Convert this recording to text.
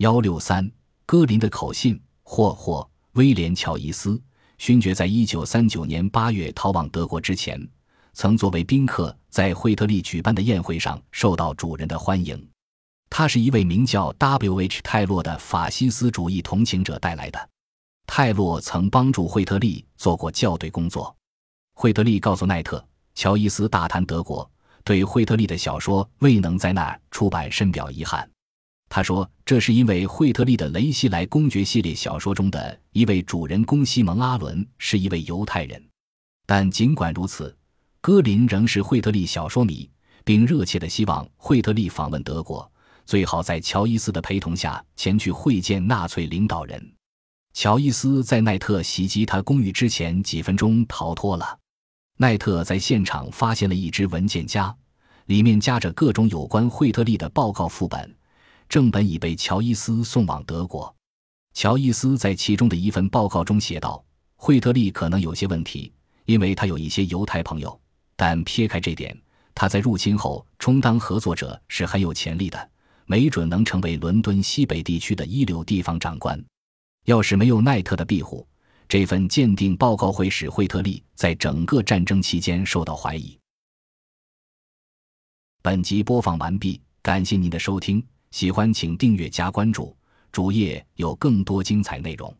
幺六三，戈林的口信，霍霍威廉·乔伊斯勋爵在一九三九年八月逃往德国之前，曾作为宾客在惠特利举办的宴会上受到主人的欢迎。他是一位名叫 W.H. 泰洛的法西斯主义同情者带来的。泰洛曾帮助惠特利做过校对工作。惠特利告诉奈特，乔伊斯大谈德国，对惠特利的小说未能在那儿出版深表遗憾。他说，这是因为惠特利的《雷西莱公爵》系列小说中的一位主人公西蒙·阿伦是一位犹太人。但尽管如此，戈林仍是惠特利小说迷，并热切地希望惠特利访问德国。最好在乔伊斯的陪同下前去会见纳粹领导人。乔伊斯在奈特袭击他公寓之前几分钟逃脱了。奈特在现场发现了一只文件夹，里面夹着各种有关惠特利的报告副本，正本已被乔伊斯送往德国。乔伊斯在其中的一份报告中写道：“惠特利可能有些问题，因为他有一些犹太朋友，但撇开这点，他在入侵后充当合作者是很有潜力的。”没准能成为伦敦西北地区的一流地方长官。要是没有奈特的庇护，这份鉴定报告会使惠特利在整个战争期间受到怀疑。本集播放完毕，感谢您的收听，喜欢请订阅加关注，主页有更多精彩内容。